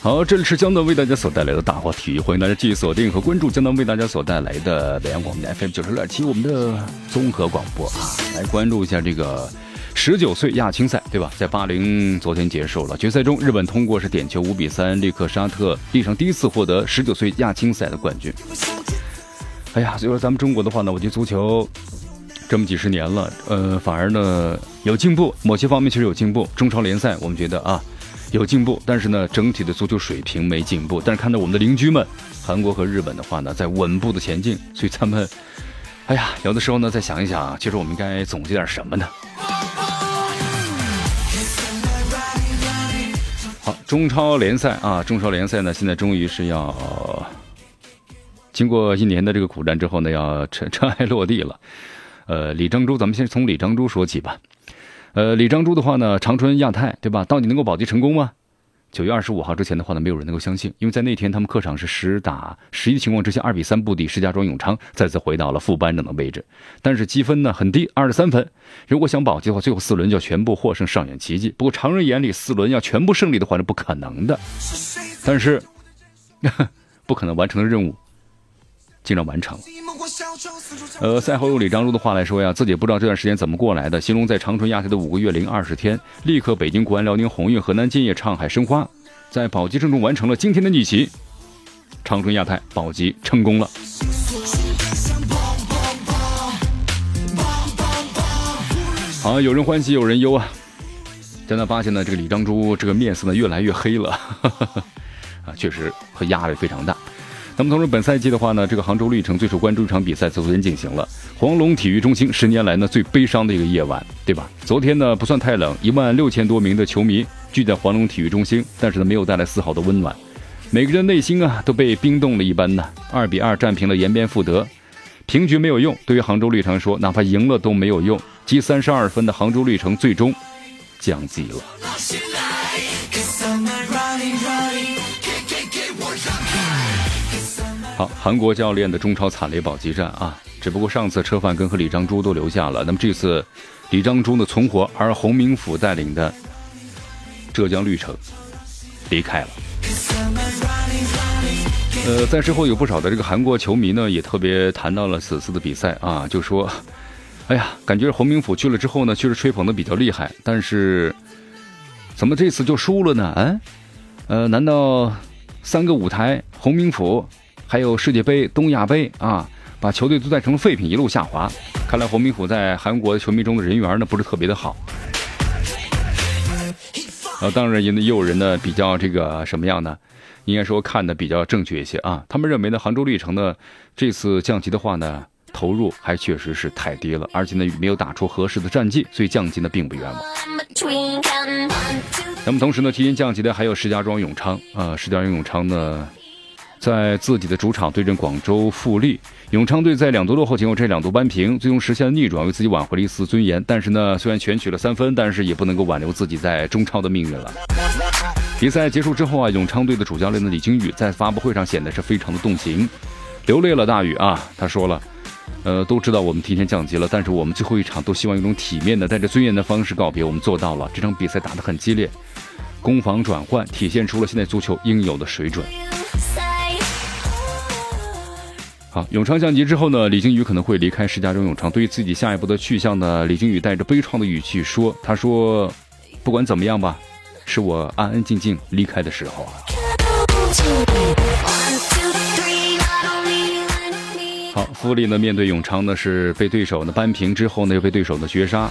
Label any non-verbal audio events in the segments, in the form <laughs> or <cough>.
好，这里是江南为大家所带来的大话体育，欢迎大家继续锁定和关注江南为大家所带来的北洋广播 FM 九十六点七，我们的综合广播啊，来关注一下这个十九岁亚青赛，对吧？在八零昨天结束了，决赛中日本通过是点球五比三力克沙特，历史上第一次获得十九岁亚青赛的冠军。哎呀，所以说咱们中国的话呢，我觉得足球这么几十年了，呃，反而呢有进步，某些方面确实有进步。中超联赛我们觉得啊。有进步，但是呢，整体的足球水平没进步。但是看到我们的邻居们，韩国和日本的话呢，在稳步的前进。所以咱们，哎呀，有的时候呢，再想一想，其实我们应该总结点什么呢？好，中超联赛啊，中超联赛呢，现在终于是要经过一年的这个苦战之后呢，要尘尘埃落地了。呃，李章洙，咱们先从李章洙说起吧。呃，李章洙的话呢，长春亚泰对吧？到底能够保级成功吗？九月二十五号之前的话呢，没有人能够相信，因为在那天他们客场是十打十一情况之下，二比三不敌石家庄永昌，再次回到了副班长的位置。但是积分呢很低，二十三分。如果想保级的话，最后四轮就要全部获胜，上演奇迹。不过常人眼里四轮要全部胜利的话是不可能的，但是 <laughs> 不可能完成的任务。竟然完成了。呃，赛后用李章洙的话来说呀，自己不知道这段时间怎么过来的，形容在长春亚泰的五个月零二十天，立刻北京国安、辽宁宏运、河南建业、上海申花，在保级阵中完成了惊天的逆袭，长春亚泰保级成功了。好，有人欢喜有人忧啊。现在发现呢，这个李章洙这个面色呢越来越黑了，<laughs> 啊，确实和压力非常大。那么，同时本赛季的话呢，这个杭州绿城最受关注一场比赛昨天进行了。黄龙体育中心十年来呢最悲伤的一个夜晚，对吧？昨天呢不算太冷，一万六千多名的球迷聚在黄龙体育中心，但是呢没有带来丝毫的温暖，每个人内心啊都被冰冻了一般呢。二比二战平了延边富德，平局没有用。对于杭州绿城说，哪怕赢了都没有用。积三十二分的杭州绿城最终降级了。好，韩国教练的中超惨烈保级战啊！只不过上次车范根和李章洙都留下了，那么这次李章洙的存活，而洪明甫带领的浙江绿城离开了。呃，在之后有不少的这个韩国球迷呢，也特别谈到了此次的比赛啊，就说：“哎呀，感觉洪明甫去了之后呢，确实吹捧的比较厉害，但是怎么这次就输了呢？嗯，呃，难道三个舞台洪明甫？”还有世界杯、东亚杯啊，把球队都带成了废品，一路下滑。看来洪明虎在韩国球迷中的人缘呢，不是特别的好。呃，当然也也有人呢比较这个什么样呢？应该说看的比较正确一些啊。他们认为呢，杭州绿城呢这次降级的话呢，投入还确实是太低了，而且呢没有打出合适的战绩，所以降级呢并不冤枉。那么同时呢，提前降级的还有石家庄永昌啊，石家庄永昌呢。在自己的主场对阵广州富力，永昌队在两度落后情况这两度扳平，最终实现了逆转，为自己挽回了一丝尊严。但是呢，虽然全取了三分，但是也不能够挽留自己在中超的命运了。比赛结束之后啊，永昌队的主教练的李金宇在发布会上显得是非常的动情，流泪了。大宇啊，他说了，呃，都知道我们提前降级了，但是我们最后一场都希望用一种体面的、带着尊严的方式告别，我们做到了。这场比赛打得很激烈，攻防转换体现出了现在足球应有的水准。好，永昌降级之后呢，李金宇可能会离开石家庄永昌。对于自己下一步的去向呢，李金宇带着悲怆的语气说：“他说，不管怎么样吧，是我安安静静离开的时候啊。”好，富力呢面对永昌呢是被对手呢扳平之后呢又被对手呢绝杀。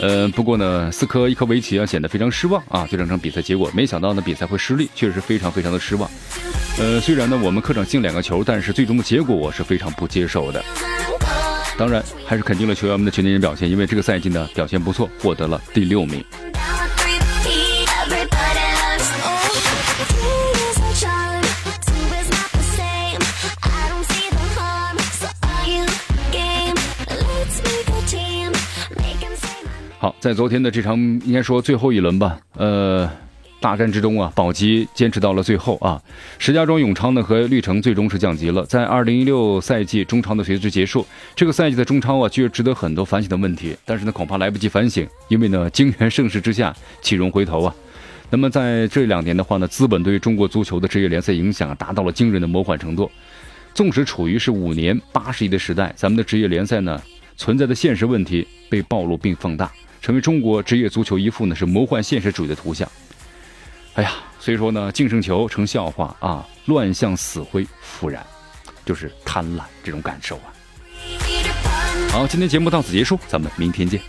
呃，不过呢，斯科一科维奇啊显得非常失望啊，这两场比赛结果，没想到呢比赛会失利，确实非常非常的失望。呃，虽然呢我们客场进两个球，但是最终的结果我是非常不接受的。当然，还是肯定了球员们的全年表现，因为这个赛季呢表现不错，获得了第六名。好，在昨天的这场应该说最后一轮吧，呃，大战之中啊，宝鸡坚持到了最后啊。石家庄永昌呢和绿城最终是降级了。在二零一六赛季中超的随之结束，这个赛季的中超啊，确实值得很多反省的问题，但是呢，恐怕来不及反省，因为呢，惊元盛世之下，岂容回头啊。那么在这两年的话呢，资本对于中国足球的职业联赛影响达到了惊人的魔幻程度。纵使处于是五年八十亿的时代，咱们的职业联赛呢存在的现实问题被暴露并放大。成为中国职业足球一副呢是魔幻现实主义的图像。哎呀，所以说呢，净胜球成笑话啊，乱象死灰复燃，就是贪婪这种感受啊。好，今天节目到此结束，咱们明天见。